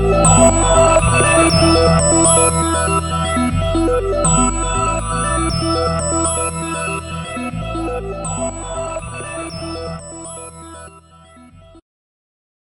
Oh,